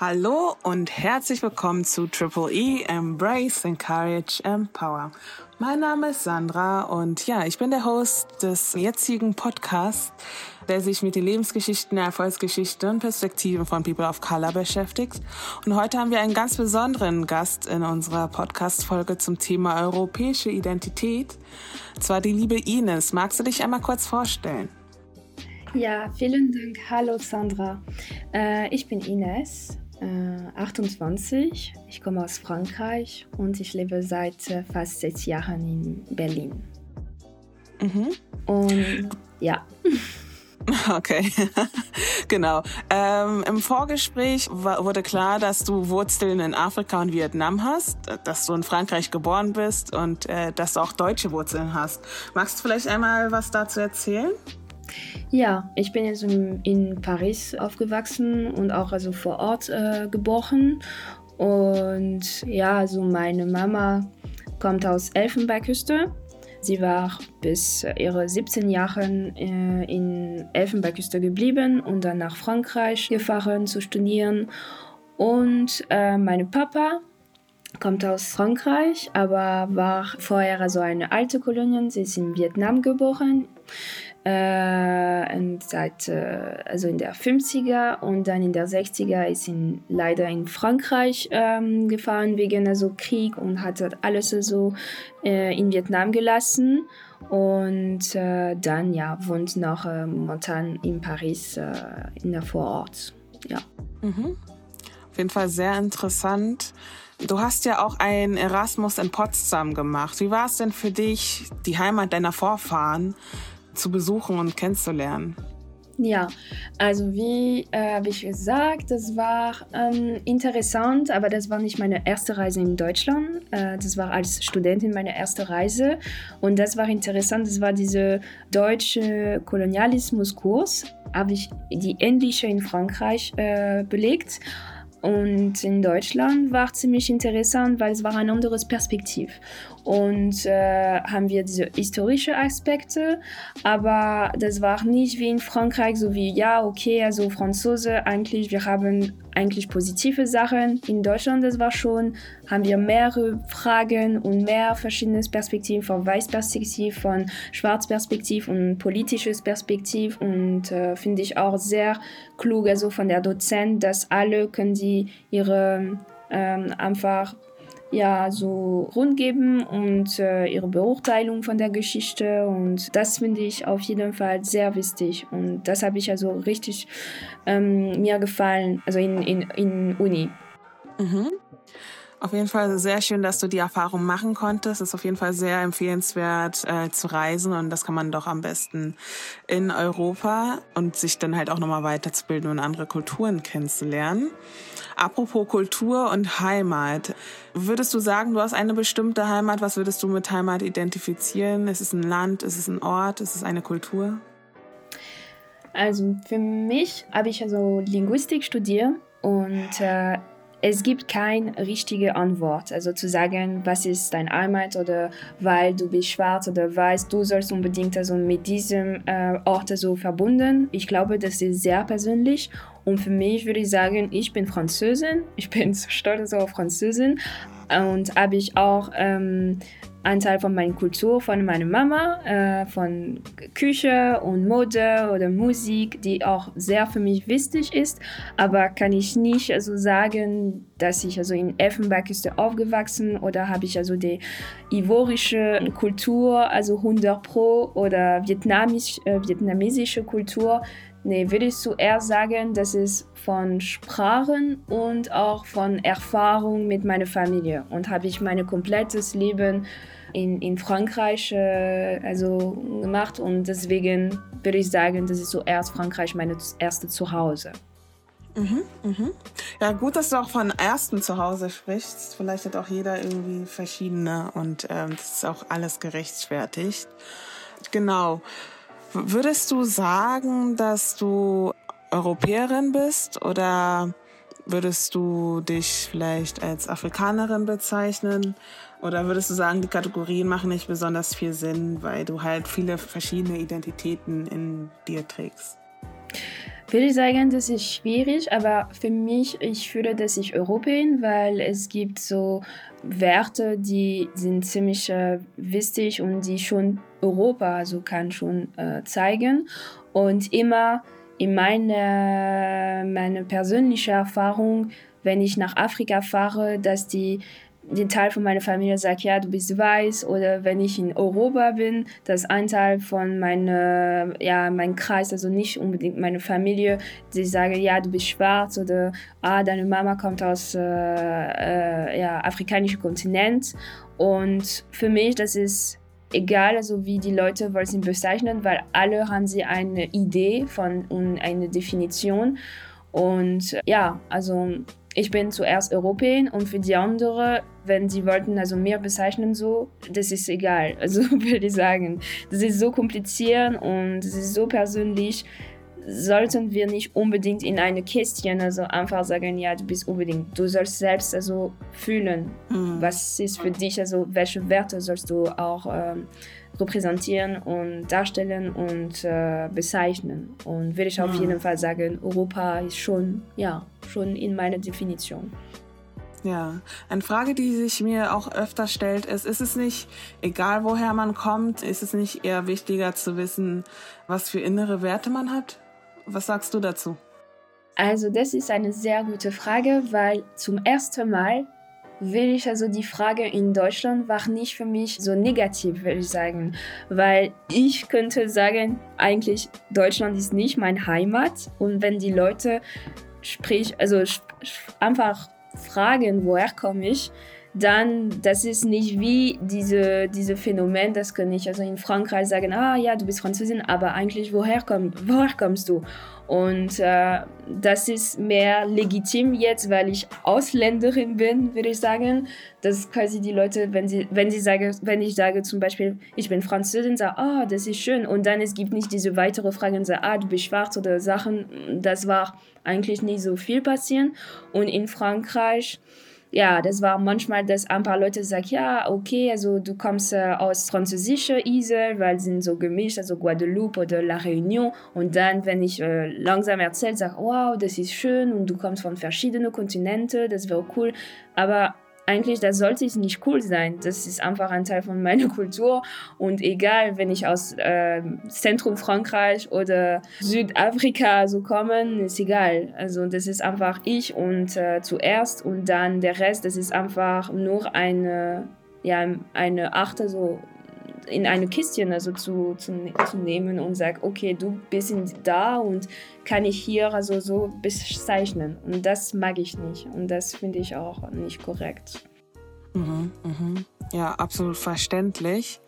Hallo und herzlich willkommen zu Triple E Embrace, Encourage, Empower. Mein Name ist Sandra und ja, ich bin der Host des jetzigen Podcasts, der sich mit den Lebensgeschichten, Erfolgsgeschichten und Perspektiven von People of Color beschäftigt. Und heute haben wir einen ganz besonderen Gast in unserer Podcast-Folge zum Thema europäische Identität. Und zwar die liebe Ines. Magst du dich einmal kurz vorstellen? Ja, vielen Dank. Hallo Sandra. Äh, ich bin Ines 28. Äh, ich komme aus Frankreich und ich lebe seit äh, fast sechs Jahren in Berlin. Mhm. Und ja. Okay, genau. Ähm, Im Vorgespräch wurde klar, dass du Wurzeln in Afrika und Vietnam hast, dass du in Frankreich geboren bist und äh, dass du auch deutsche Wurzeln hast. Magst du vielleicht einmal was dazu erzählen? Ja, ich bin jetzt in Paris aufgewachsen und auch also vor Ort äh, geboren. Und ja, also meine Mama kommt aus Elfenbeinküste. Sie war bis ihre 17 Jahre äh, in Elfenbeinküste geblieben und dann nach Frankreich gefahren zu studieren. Und äh, mein Papa kommt aus Frankreich, aber war vorher also eine alte Kolonie. Sie ist in Vietnam geboren äh, seit, äh, also in der 50er und dann in der 60er ist ihn leider in Frankreich ähm, gefahren wegen also Krieg und hat alles so äh, in Vietnam gelassen und äh, dann ja wohnt noch äh, momentan in Paris äh, in der Vorort. Ja. Mhm. Auf jeden Fall sehr interessant. Du hast ja auch ein Erasmus in Potsdam gemacht. Wie war es denn für dich, die Heimat deiner Vorfahren zu besuchen und kennenzulernen? Ja, also wie äh, habe ich gesagt, das war ähm, interessant, aber das war nicht meine erste Reise in Deutschland. Äh, das war als Studentin meine erste Reise und das war interessant. Das war dieser deutsche Kolonialismuskurs, habe ich die ähnliche in Frankreich äh, belegt und in Deutschland war ziemlich interessant, weil es war ein anderes Perspektiv. Und äh, haben wir diese historischen Aspekte, aber das war nicht wie in Frankreich, so wie, ja, okay, also Franzose, eigentlich, wir haben eigentlich positive Sachen. In Deutschland, das war schon, haben wir mehrere Fragen und mehr verschiedene Perspektiven, von Weißperspektiv, von Schwarzperspektiv und politisches Perspektiv und äh, finde ich auch sehr klug, also von der Dozent, dass alle können sie ihre ähm, einfach ja so rund geben und äh, ihre Beurteilung von der Geschichte und das finde ich auf jeden Fall sehr wichtig und das habe ich also richtig ähm, mir gefallen, also in, in, in Uni. Mhm. Auf jeden Fall sehr schön, dass du die Erfahrung machen konntest. Es ist auf jeden Fall sehr empfehlenswert äh, zu reisen und das kann man doch am besten in Europa und sich dann halt auch nochmal weiterzubilden und andere Kulturen kennenzulernen. Apropos Kultur und Heimat. Würdest du sagen, du hast eine bestimmte Heimat? Was würdest du mit Heimat identifizieren? Ist es ein Land? Ist es ein Ort? Ist es eine Kultur? Also für mich habe ich also Linguistik studiert und äh, es gibt keine richtige Antwort. Also zu sagen, was ist dein Heimat oder weil du bist schwarz oder weiß, du sollst unbedingt also mit diesem äh, Ort so verbunden. Ich glaube, das ist sehr persönlich. Und für mich würde ich sagen, ich bin Französin. Ich bin stolz auf Französin und habe ich auch ähm, Teil von meiner Kultur, von meiner Mama, äh, von Küche und Mode oder Musik, die auch sehr für mich wichtig ist. Aber kann ich nicht also sagen, dass ich also in Elfenbeinküste aufgewachsen oder habe ich also die ivorische Kultur, also 100 Pro oder vietnamisch, äh, vietnamesische Kultur. Nee, würde ich zuerst sagen, dass es von Sprachen und auch von Erfahrung mit meiner Familie und habe ich mein komplettes Leben in, in Frankreich äh, also gemacht und deswegen würde ich sagen, das ist zuerst Frankreich mein erste Zuhause. Mhm, mhm. Ja, gut, dass du auch von ersten Zuhause sprichst. Vielleicht hat auch jeder irgendwie verschiedene und ähm, das ist auch alles gerechtfertigt. Genau. Würdest du sagen, dass du Europäerin bist oder würdest du dich vielleicht als Afrikanerin bezeichnen? Oder würdest du sagen, die Kategorien machen nicht besonders viel Sinn, weil du halt viele verschiedene Identitäten in dir trägst? Würde ich sagen, das ist schwierig, aber für mich, ich fühle, dass ich Europäer, weil es gibt so Werte, die sind ziemlich äh, wichtig und die schon Europa also kann schon äh, zeigen. Und immer in meiner meine persönliche Erfahrung, wenn ich nach Afrika fahre, dass die den Teil von meiner Familie sagt, ja, du bist weiß, oder wenn ich in Europa bin, dass ein Teil von meinem ja, mein Kreis, also nicht unbedingt meine Familie, die sagen, ja, du bist schwarz, oder ah, deine Mama kommt aus äh, äh, ja, afrikanischen Kontinent. Und für mich, das ist egal, also wie die Leute wollen bezeichnen, weil alle haben sie eine Idee von und eine Definition. Und ja, also ich bin zuerst Europäer und für die anderen, wenn sie wollten also mehr bezeichnen so, das ist egal. Also würde ich sagen, das ist so kompliziert und es ist so persönlich, sollten wir nicht unbedingt in eine Kästchen also einfach sagen, ja, du bist unbedingt. Du sollst selbst also fühlen, mhm. was ist für dich, also welche Werte sollst du auch ähm, repräsentieren und darstellen und äh, bezeichnen. Und würde ich auf mhm. jeden Fall sagen, Europa ist schon, ja, schon in meiner Definition. Ja, eine Frage, die sich mir auch öfter stellt, ist, ist es nicht, egal woher man kommt, ist es nicht eher wichtiger zu wissen, was für innere Werte man hat? Was sagst du dazu? Also das ist eine sehr gute Frage, weil zum ersten Mal will ich also die Frage in Deutschland war nicht für mich so negativ, würde ich sagen, weil ich könnte sagen, eigentlich Deutschland ist nicht mein Heimat und wenn die Leute sprich, also einfach fragen, woher komme ich, dann, das ist nicht wie diese, diese Phänomen, das kann ich also in Frankreich sagen, ah ja, du bist Französin, aber eigentlich, woher, komm, woher kommst du? Und äh, das ist mehr legitim jetzt, weil ich Ausländerin bin, würde ich sagen, dass quasi die Leute, wenn sie, wenn sie sagen, wenn ich sage zum Beispiel, ich bin Französin, sagen, ah, oh, das ist schön. Und dann es gibt nicht diese weitere Fragen, sagen, ah, du bist schwarz oder Sachen. Das war eigentlich nicht so viel passieren. Und in Frankreich, ja, das war manchmal, dass ein paar Leute sagen, ja, okay, also du kommst äh, aus französischer Insel, weil sie sind so gemischt, also Guadeloupe oder La Réunion. Und dann, wenn ich äh, langsam erzähle, sage, wow, das ist schön und du kommst von verschiedenen Kontinenten, das wäre cool. Aber eigentlich, das sollte nicht cool sein. Das ist einfach ein Teil von meiner Kultur. Und egal, wenn ich aus äh, Zentrum Frankreich oder Südafrika so komme, ist egal. Also das ist einfach ich und äh, zuerst und dann der Rest, das ist einfach nur eine, ja, eine Art, also in eine Kistchen also zu, zu, zu nehmen und sage, okay, du bist da und kann ich hier also so bezeichnen. Und das mag ich nicht und das finde ich auch nicht korrekt. Mhm, mhm. Ja, absolut verständlich.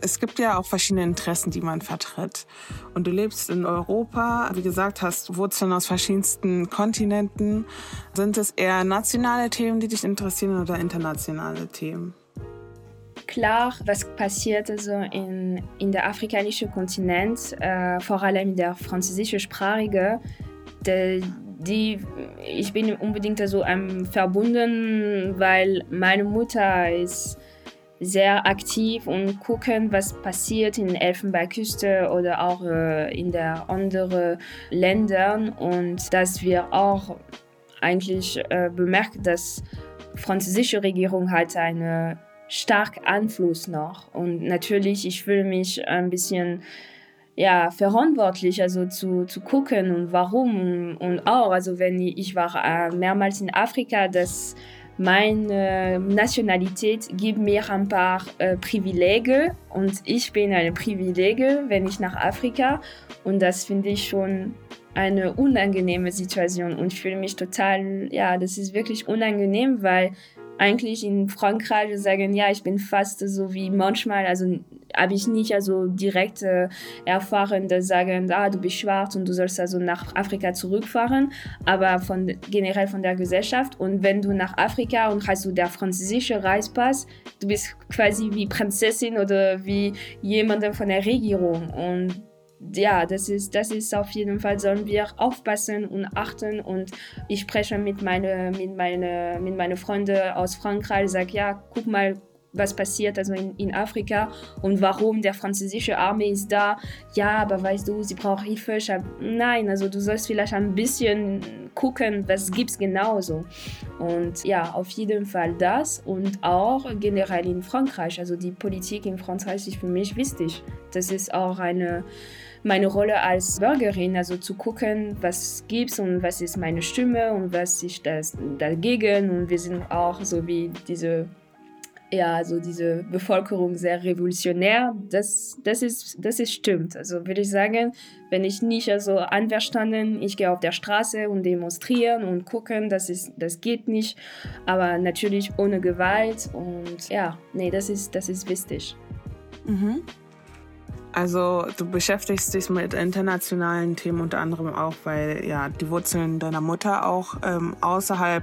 Es gibt ja auch verschiedene Interessen, die man vertritt. Und du lebst in Europa, wie gesagt, hast Wurzeln aus verschiedensten Kontinenten. Sind es eher nationale Themen, die dich interessieren oder internationale Themen? Klar, was passiert also in, in der afrikanischen Kontinent, äh, vor allem in der französischen Sprache. Die, ich bin unbedingt also ähm, verbunden, weil meine Mutter ist sehr aktiv und gucken, was passiert in der Elfenbeinküste oder auch äh, in der anderen Ländern und dass wir auch eigentlich äh, bemerken, dass französische Regierung hat eine stark Einfluss noch. Und natürlich, ich fühle mich ein bisschen ja, verantwortlich, also zu, zu gucken und warum. Und auch, also wenn ich, ich war äh, mehrmals in Afrika, dass meine Nationalität gibt mir ein paar äh, Privilegien und ich bin eine Privilegie, wenn ich nach Afrika und das finde ich schon eine unangenehme Situation und fühle mich total, ja, das ist wirklich unangenehm, weil eigentlich in Frankreich sagen, ja, ich bin fast so wie manchmal, also habe ich nicht also direkt äh, erfahren, dass sagen, ah, du bist schwarz und du sollst also nach Afrika zurückfahren, aber von generell von der Gesellschaft. Und wenn du nach Afrika und hast du der französische Reispass, du bist quasi wie Prinzessin oder wie jemand von der Regierung und ja, das ist, das ist auf jeden Fall, sollen wir aufpassen und achten. Und ich spreche mit meinen mit meine, mit meine Freunden aus Frankreich, sage, ja, guck mal, was passiert also in, in Afrika und warum der französische Armee ist da. Ja, aber weißt du, sie braucht Hilfe. Nein, also du sollst vielleicht ein bisschen gucken, was es genauso. Und ja, auf jeden Fall das und auch generell in Frankreich. Also die Politik in Frankreich ist für mich wichtig. Das ist auch eine meine Rolle als Bürgerin, also zu gucken, was gibt's und was ist meine Stimme und was ist das dagegen. Und wir sind auch so wie diese ja, also diese Bevölkerung sehr revolutionär. Das, das, ist, das ist stimmt. Also würde ich sagen, wenn ich nicht also einverstanden, ich gehe auf der Straße und demonstrieren und gucken, das, ist, das geht nicht. Aber natürlich ohne Gewalt und ja, nee, das ist, das ist wichtig. Mhm. Also du beschäftigst dich mit internationalen Themen unter anderem auch, weil ja die Wurzeln deiner Mutter auch ähm, außerhalb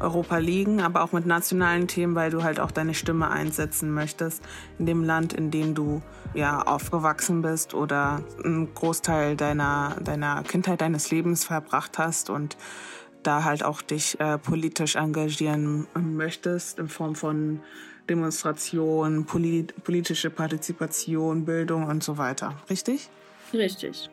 Europa liegen, aber auch mit nationalen Themen, weil du halt auch deine Stimme einsetzen möchtest in dem Land, in dem du ja aufgewachsen bist oder einen Großteil deiner deiner Kindheit deines Lebens verbracht hast und da halt auch dich äh, politisch engagieren möchtest in Form von Demonstration, polit politische Partizipation, Bildung und so weiter. Richtig? Richtig.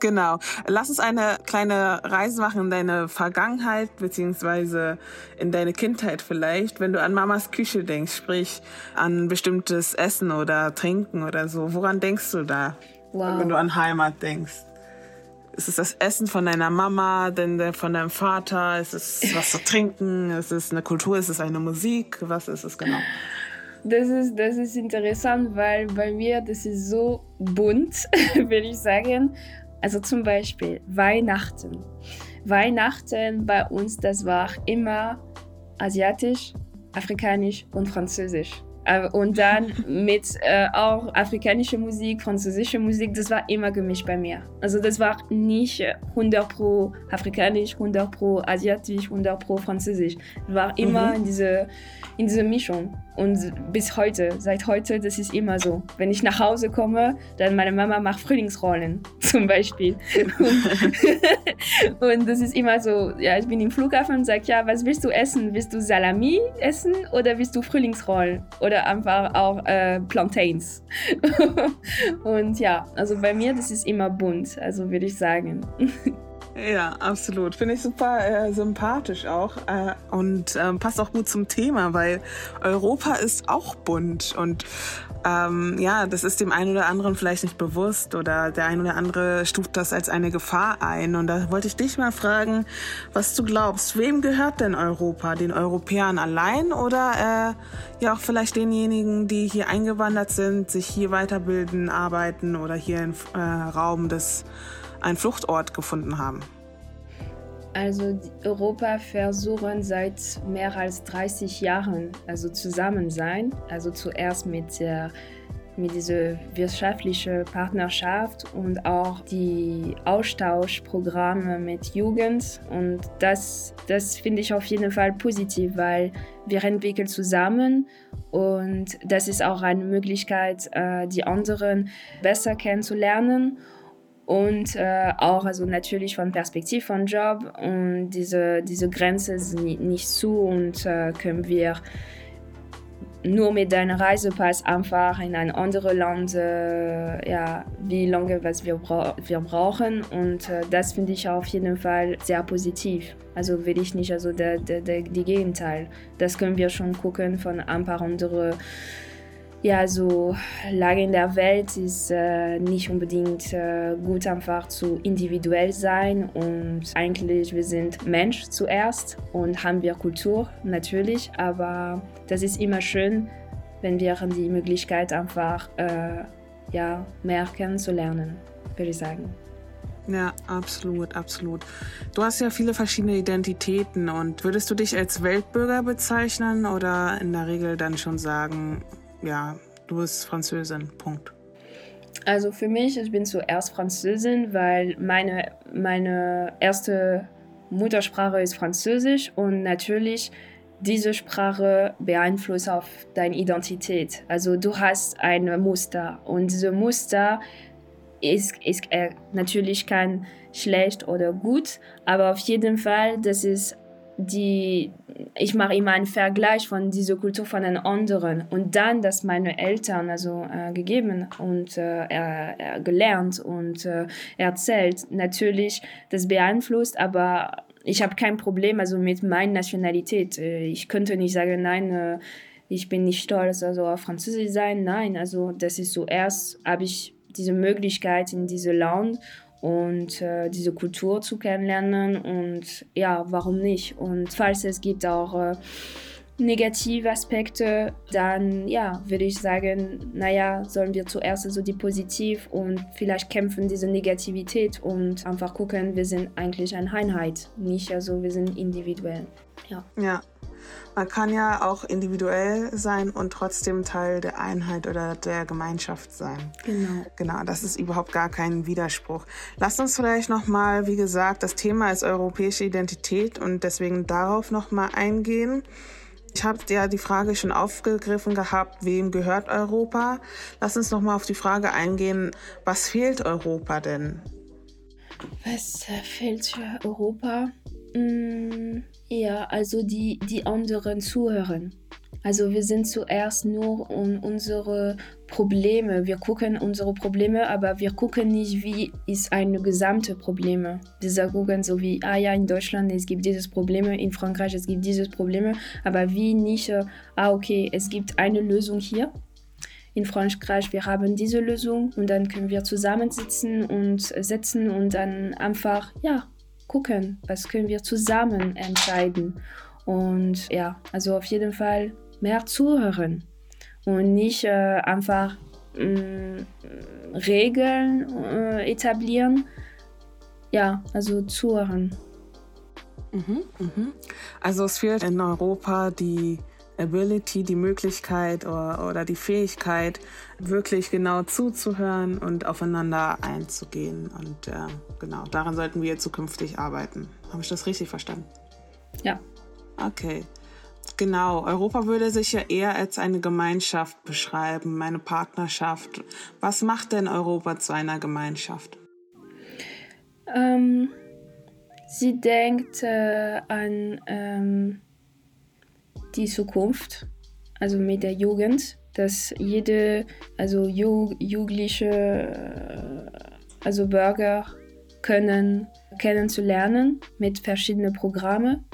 Genau. Lass uns eine kleine Reise machen in deine Vergangenheit beziehungsweise in deine Kindheit vielleicht, wenn du an Mamas Küche denkst, sprich an bestimmtes Essen oder Trinken oder so. Woran denkst du da, wow. wenn du an Heimat denkst? Ist es das Essen von deiner Mama, denn von deinem Vater? Ist es was zu trinken? Ist es eine Kultur? Ist es eine Musik? Was ist es genau? Das ist, das ist interessant, weil bei mir das ist so bunt, würde ich sagen. Also zum Beispiel Weihnachten. Weihnachten bei uns, das war immer asiatisch, afrikanisch und französisch. Äh, und dann mit äh, auch afrikanischer Musik, französischer Musik, das war immer gemischt bei mir. Also das war nicht 100 pro afrikanisch, 100 pro asiatisch, 100 pro französisch. Das war immer mhm. in diese in dieser Mischung. Und bis heute, seit heute, das ist immer so. Wenn ich nach Hause komme, dann meine Mama macht Frühlingsrollen zum Beispiel. und das ist immer so, ja, ich bin im Flughafen und sage, ja, was willst du essen? Willst du Salami essen oder willst du Frühlingsrollen? Oder einfach auch äh, Plantains. und ja, also bei mir, das ist immer bunt, also würde ich sagen. Ja, absolut. Finde ich super äh, sympathisch auch äh, und äh, passt auch gut zum Thema, weil Europa ist auch bunt und ähm, ja, das ist dem einen oder anderen vielleicht nicht bewusst oder der ein oder andere stuft das als eine Gefahr ein. Und da wollte ich dich mal fragen, was du glaubst, wem gehört denn Europa? Den Europäern allein oder äh, ja auch vielleicht denjenigen, die hier eingewandert sind, sich hier weiterbilden, arbeiten oder hier im äh, Raum des einen Fluchtort gefunden haben? Also Europa versuchen seit mehr als 30 Jahren also zusammen sein. Also zuerst mit der mit dieser wirtschaftlichen Partnerschaft und auch die Austauschprogramme mit Jugend. Und das, das finde ich auf jeden Fall positiv, weil wir entwickeln zusammen und das ist auch eine Möglichkeit, äh, die anderen besser kennenzulernen und äh, auch also natürlich von Perspektive von Job und diese, diese Grenze ist nicht zu und äh, können wir nur mit deinem Reisepass einfach in ein anderes Land, äh, ja, wie lange was wir, bra wir brauchen und äh, das finde ich auf jeden Fall sehr positiv. Also will ich nicht, also der, der, der, die Gegenteil. Das können wir schon gucken von ein paar anderen ja, so Lage in der Welt ist äh, nicht unbedingt äh, gut, einfach zu individuell sein. Und eigentlich, wir sind Mensch zuerst und haben wir Kultur natürlich, aber das ist immer schön, wenn wir die Möglichkeit einfach äh, ja, mehr kennenzulernen, würde ich sagen. Ja, absolut, absolut. Du hast ja viele verschiedene Identitäten und würdest du dich als Weltbürger bezeichnen oder in der Regel dann schon sagen, ja, du bist Französin. Punkt. Also für mich, ich bin zuerst Französin, weil meine, meine erste Muttersprache ist Französisch und natürlich diese Sprache beeinflusst auf deine Identität. Also du hast ein Muster und diese Muster ist, ist äh, natürlich kein schlecht oder gut, aber auf jeden Fall, das ist die ich mache immer einen Vergleich von dieser Kultur von den anderen und dann, dass meine Eltern also äh, gegeben und äh, er, er gelernt und äh, erzählt, natürlich das beeinflusst, aber ich habe kein Problem also mit meiner Nationalität. Äh, ich könnte nicht sagen, nein, äh, ich bin nicht stolz, also auf Französisch sein. Nein, also das ist so erst habe ich diese Möglichkeit in diesem Land und äh, diese Kultur zu kennenlernen und ja, warum nicht? Und falls es gibt auch äh, negative Aspekte, dann ja, würde ich sagen, naja, sollen wir zuerst so die positiv und vielleicht kämpfen diese Negativität und einfach gucken, wir sind eigentlich eine Einheit, nicht also wir sind individuell. Ja. Ja. Man kann ja auch individuell sein und trotzdem Teil der Einheit oder der Gemeinschaft sein. Genau. Genau, das ist überhaupt gar kein Widerspruch. Lasst uns vielleicht nochmal, wie gesagt, das Thema ist europäische Identität und deswegen darauf nochmal eingehen. Ich habe ja die Frage schon aufgegriffen gehabt, wem gehört Europa? Lass uns noch mal auf die Frage eingehen, was fehlt Europa denn? Was fehlt für Europa? Mm, ja, also die, die anderen zuhören. Also wir sind zuerst nur um unsere Probleme. Wir gucken unsere Probleme, aber wir gucken nicht, wie ist eine gesamte Probleme. Wir gucken so wie, ah ja, in Deutschland es gibt dieses Problem, in Frankreich es gibt dieses Problem, aber wie nicht, ah okay, es gibt eine Lösung hier. In Frankreich, wir haben diese Lösung und dann können wir zusammensitzen und setzen und dann einfach, ja, gucken, was können wir zusammen entscheiden. Und ja, also auf jeden Fall mehr zuhören und nicht äh, einfach mh, mm, Regeln äh, etablieren. Ja, also zuhören. Mhm, mhm. Also es fehlt in Europa die Ability, die Möglichkeit oder, oder die Fähigkeit, wirklich genau zuzuhören und aufeinander einzugehen. Und äh, genau, daran sollten wir zukünftig arbeiten. Habe ich das richtig verstanden? Ja. Okay. Genau, Europa würde sich ja eher als eine Gemeinschaft beschreiben, eine Partnerschaft. Was macht denn Europa zu einer Gemeinschaft? Ähm, sie denkt äh, an ähm, die Zukunft, also mit der Jugend, dass jede, also Ju Jugendliche, äh, also Bürger können kennenzulernen mit verschiedenen Programmen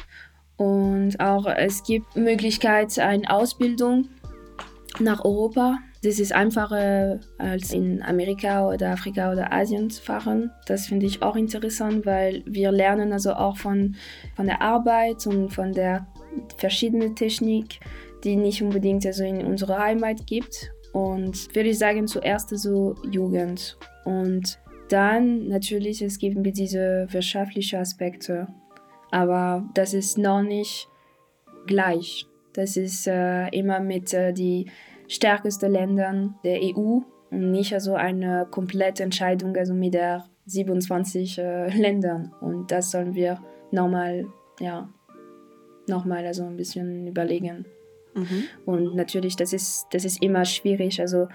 und auch es gibt Möglichkeit eine Ausbildung nach Europa. Das ist einfacher als in Amerika oder Afrika oder Asien zu fahren. Das finde ich auch interessant, weil wir lernen also auch von, von der Arbeit und von der verschiedenen Technik, die nicht unbedingt also in unserer Heimat gibt. Und würde ich sagen, zuerst so Jugend. Und dann natürlich, es gibt diese wirtschaftlichen Aspekte aber das ist noch nicht gleich. Das ist äh, immer mit äh, die stärksten Ländern der EU und nicht also eine komplette Entscheidung also mit der 27 äh, Ländern. Und das sollen wir nochmal, ja, nochmal also ein bisschen überlegen. Mhm. Und natürlich, das ist, das ist immer schwierig. Also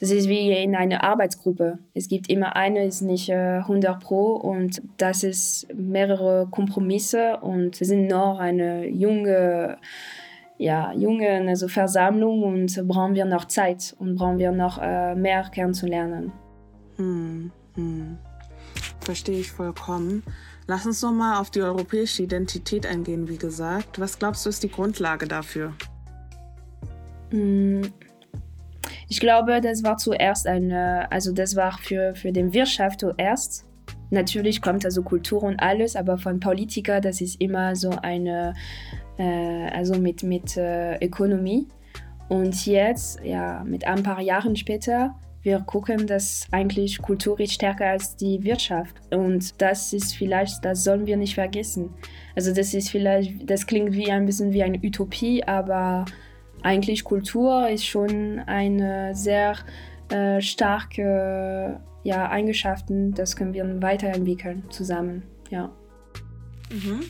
das ist wie in einer Arbeitsgruppe. Es gibt immer eine, ist nicht äh, 100 Pro und das ist mehrere Kompromisse und wir sind noch eine junge, ja, junge also Versammlung und brauchen wir noch Zeit und brauchen wir noch äh, mehr kennenzulernen. Hm, hm. Verstehe ich vollkommen. Lass uns noch mal auf die europäische Identität eingehen, wie gesagt. Was glaubst du ist die Grundlage dafür? Hm, ich glaube, das war zuerst eine, also das war für, für den Wirtschaft zuerst. Natürlich kommt also Kultur und alles, aber von Politiker, das ist immer so eine, äh, also mit, mit äh, Ökonomie. Und jetzt, ja, mit ein paar Jahren später, wir gucken, dass eigentlich Kultur ist stärker als die Wirtschaft. Und das ist vielleicht, das sollen wir nicht vergessen. Also das ist vielleicht, das klingt wie ein bisschen wie eine Utopie, aber eigentlich Kultur ist schon eine sehr äh, starke ja, Eigenschaften, das können wir weiterentwickeln zusammen. Ja. Mhm.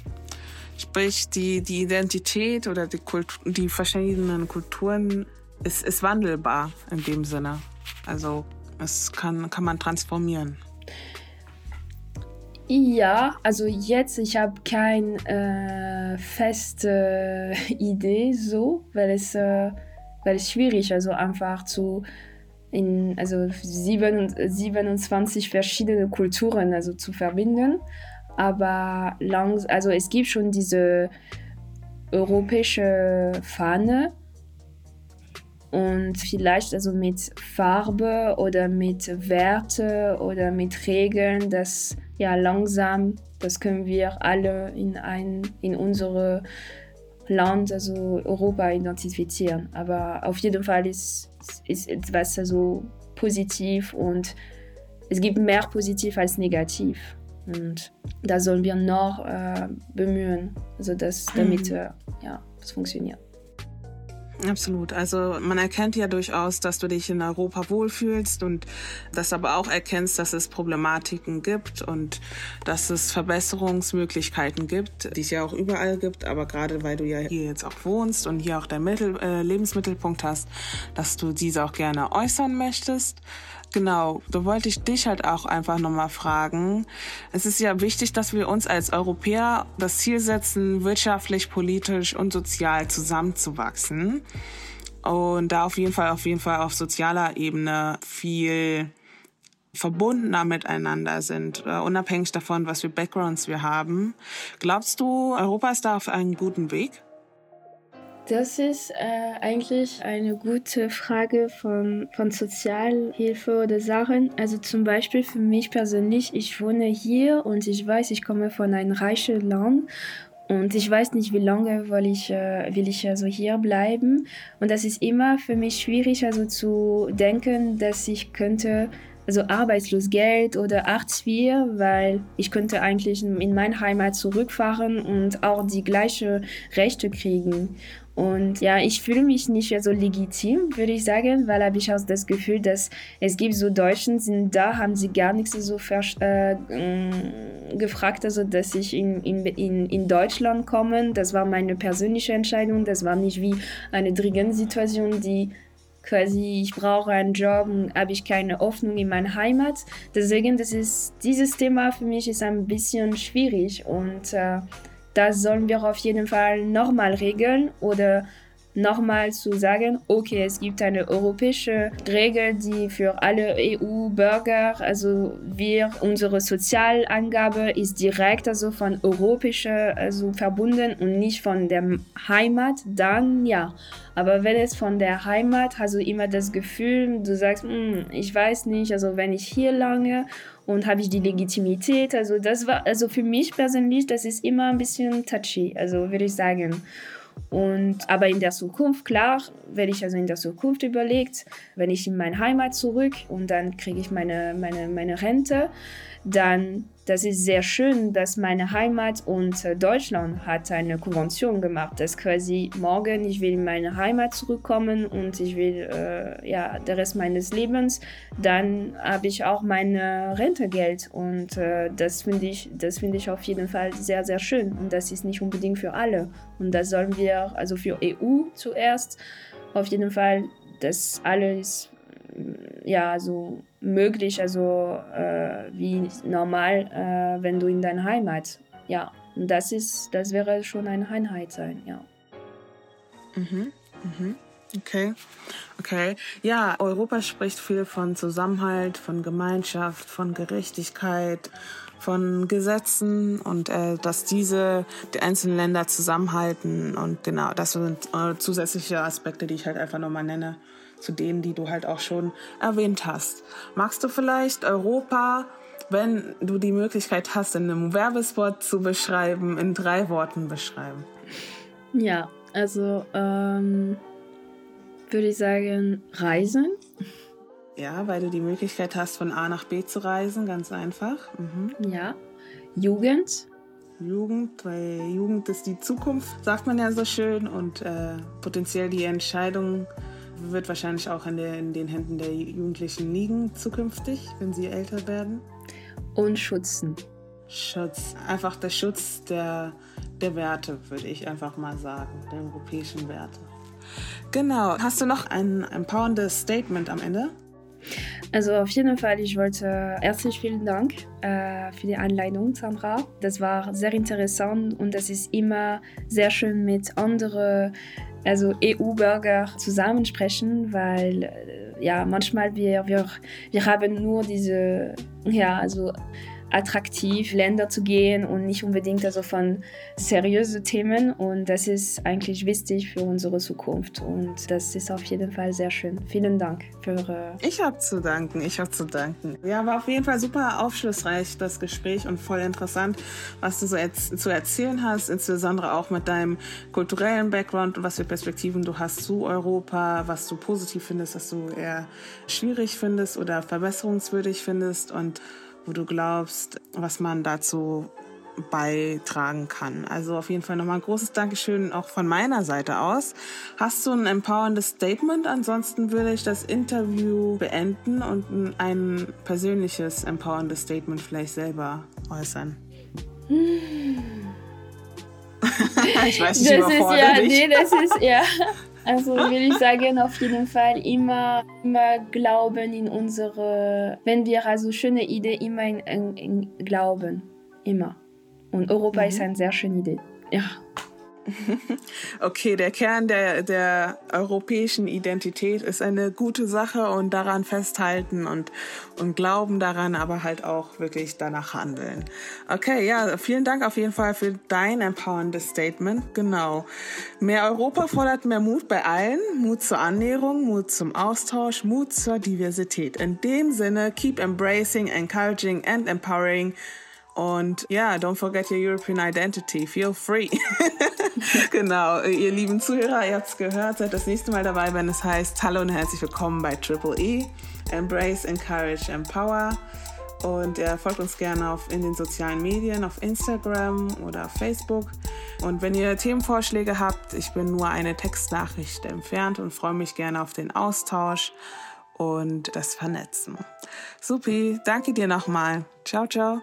Sprich, die, die Identität oder die, die verschiedenen Kulturen ist, ist wandelbar in dem Sinne. Also es kann, kann man transformieren. Ja, also jetzt, ich habe kein äh, feste Idee so, weil es, äh, weil es schwierig also einfach zu in also 27 verschiedene Kulturen also zu verbinden. Aber lang, also es gibt schon diese europäische Fahne und vielleicht also mit Farbe oder mit Werte oder mit Regeln, das ja langsam, das können wir alle in ein in unsere Land, also Europa identifizieren. Aber auf jeden Fall ist, ist etwas also positiv und es gibt mehr positiv als negativ. Und da sollen wir noch äh, bemühen, also dass, damit mhm. äh, ja, es funktioniert. Absolut. Also man erkennt ja durchaus, dass du dich in Europa wohlfühlst und dass aber auch erkennst, dass es Problematiken gibt und dass es Verbesserungsmöglichkeiten gibt, die es ja auch überall gibt. Aber gerade weil du ja hier jetzt auch wohnst und hier auch dein Mittel, äh, Lebensmittelpunkt hast, dass du diese auch gerne äußern möchtest. Genau, da wollte ich dich halt auch einfach nochmal fragen. Es ist ja wichtig, dass wir uns als Europäer das Ziel setzen, wirtschaftlich, politisch und sozial zusammenzuwachsen. Und da auf jeden Fall, auf jeden Fall auf sozialer Ebene viel verbundener miteinander sind, uh, unabhängig davon, was für Backgrounds wir haben. Glaubst du, Europa ist da auf einem guten Weg? Das ist äh, eigentlich eine gute Frage von, von Sozialhilfe oder Sachen. Also zum Beispiel für mich persönlich, ich wohne hier und ich weiß, ich komme von einem reichen Land und ich weiß nicht, wie lange will ich, äh, will ich also hier bleiben. Und das ist immer für mich schwierig, also zu denken, dass ich könnte also Arbeitslosgeld oder Hartz IV, weil ich könnte eigentlich in meine Heimat zurückfahren und auch die gleiche Rechte kriegen. Und ja, ich fühle mich nicht mehr so legitim, würde ich sagen, weil habe ich auch das Gefühl, dass es gibt so Deutschen, sind da, haben sie gar nichts so äh, mm, gefragt, also dass ich in, in, in, Deutschland komme. Das war meine persönliche Entscheidung, das war nicht wie eine dringende Situation, die quasi, ich brauche einen Job und habe ich keine Hoffnung in meiner Heimat. Deswegen, das ist, dieses Thema für mich ist ein bisschen schwierig und äh, das sollen wir auf jeden Fall nochmal regeln oder nochmal zu sagen, okay, es gibt eine europäische Regel, die für alle EU-Bürger, also wir, unsere Sozialangabe ist direkt also von europäischer also verbunden und nicht von der Heimat, dann ja. Aber wenn es von der Heimat, du immer das Gefühl, du sagst, hm, ich weiß nicht, also wenn ich hier lange und habe ich die Legitimität. Also das war, also für mich persönlich, das ist immer ein bisschen touchy, also würde ich sagen. Und, aber in der Zukunft, klar, werde ich also in der Zukunft überlegt, wenn ich in meine Heimat zurück und dann kriege ich meine, meine, meine Rente, dann das ist sehr schön, dass meine Heimat und äh, Deutschland hat eine Konvention gemacht, dass quasi morgen ich will in meine Heimat zurückkommen und ich will äh, ja der Rest meines Lebens, dann habe ich auch meine Rentegeld und äh, das finde ich, das finde ich auf jeden Fall sehr sehr schön und das ist nicht unbedingt für alle und das sollen wir also für EU zuerst auf jeden Fall, dass alles ja so möglich, also äh, wie normal, äh, wenn du in deiner Heimat. Ja, und das ist, das wäre schon eine Einheit sein, ja. Mhm, mhm. Okay, okay. Ja, Europa spricht viel von Zusammenhalt, von Gemeinschaft, von Gerechtigkeit, von Gesetzen und äh, dass diese die einzelnen Länder zusammenhalten und genau, das sind äh, zusätzliche Aspekte, die ich halt einfach nochmal nenne zu denen, die du halt auch schon erwähnt hast. Magst du vielleicht Europa, wenn du die Möglichkeit hast, in einem Werbespot zu beschreiben, in drei Worten beschreiben? Ja, also ähm, würde ich sagen, reisen. Ja, weil du die Möglichkeit hast, von A nach B zu reisen, ganz einfach. Mhm. Ja, Jugend. Jugend, weil Jugend ist die Zukunft, sagt man ja so schön, und äh, potenziell die Entscheidung wird wahrscheinlich auch in, der, in den Händen der Jugendlichen liegen zukünftig, wenn sie älter werden. Und schützen. Schutz, einfach der Schutz der, der Werte, würde ich einfach mal sagen, der europäischen Werte. Genau. Hast du noch ein empowerndes Statement am Ende? Also auf jeden Fall, ich wollte herzlich vielen Dank äh, für die Einleitung, Sandra. Das war sehr interessant und es ist immer sehr schön mit anderen also EU-Bürger zusammensprechen, weil äh, ja manchmal wir, wir, wir haben nur diese ja also attraktiv, Länder zu gehen und nicht unbedingt also von seriösen Themen. Und das ist eigentlich wichtig für unsere Zukunft. Und das ist auf jeden Fall sehr schön. Vielen Dank für. Ich habe zu danken. Ich habe zu danken. Ja, war auf jeden Fall super aufschlussreich das Gespräch und voll interessant, was du so zu erzählen hast, insbesondere auch mit deinem kulturellen Background und was für Perspektiven du hast zu Europa, was du positiv findest, was du eher schwierig findest oder verbesserungswürdig findest und wo du glaubst, was man dazu beitragen kann. Also auf jeden Fall nochmal ein großes Dankeschön auch von meiner Seite aus. Hast du ein empowerndes Statement? Ansonsten würde ich das Interview beenden und ein persönliches empowerndes Statement vielleicht selber äußern. ich weiß nicht, das ist ja, nee, das ist ja. Also will ich sagen, auf jeden Fall immer, immer glauben in unsere, wenn wir also schöne Idee, immer in, in, in Glauben, immer. Und Europa mhm. ist eine sehr schöne Idee. Ja. Okay, der Kern der, der europäischen Identität ist eine gute Sache und daran festhalten und, und glauben daran, aber halt auch wirklich danach handeln. Okay, ja, vielen Dank auf jeden Fall für dein empowerndes Statement. Genau. Mehr Europa fordert mehr Mut bei allen. Mut zur Annäherung, Mut zum Austausch, Mut zur Diversität. In dem Sinne, keep embracing, encouraging and empowering und ja, don't forget your European identity. Feel free. genau, ihr lieben Zuhörer, ihr habt es gehört, seid das nächste Mal dabei, wenn es heißt Hallo und herzlich willkommen bei Triple E. Embrace, Encourage, Empower. Und ihr folgt uns gerne auf, in den sozialen Medien, auf Instagram oder Facebook. Und wenn ihr Themenvorschläge habt, ich bin nur eine Textnachricht entfernt und freue mich gerne auf den Austausch und das Vernetzen. Supi, danke dir nochmal. Ciao, ciao.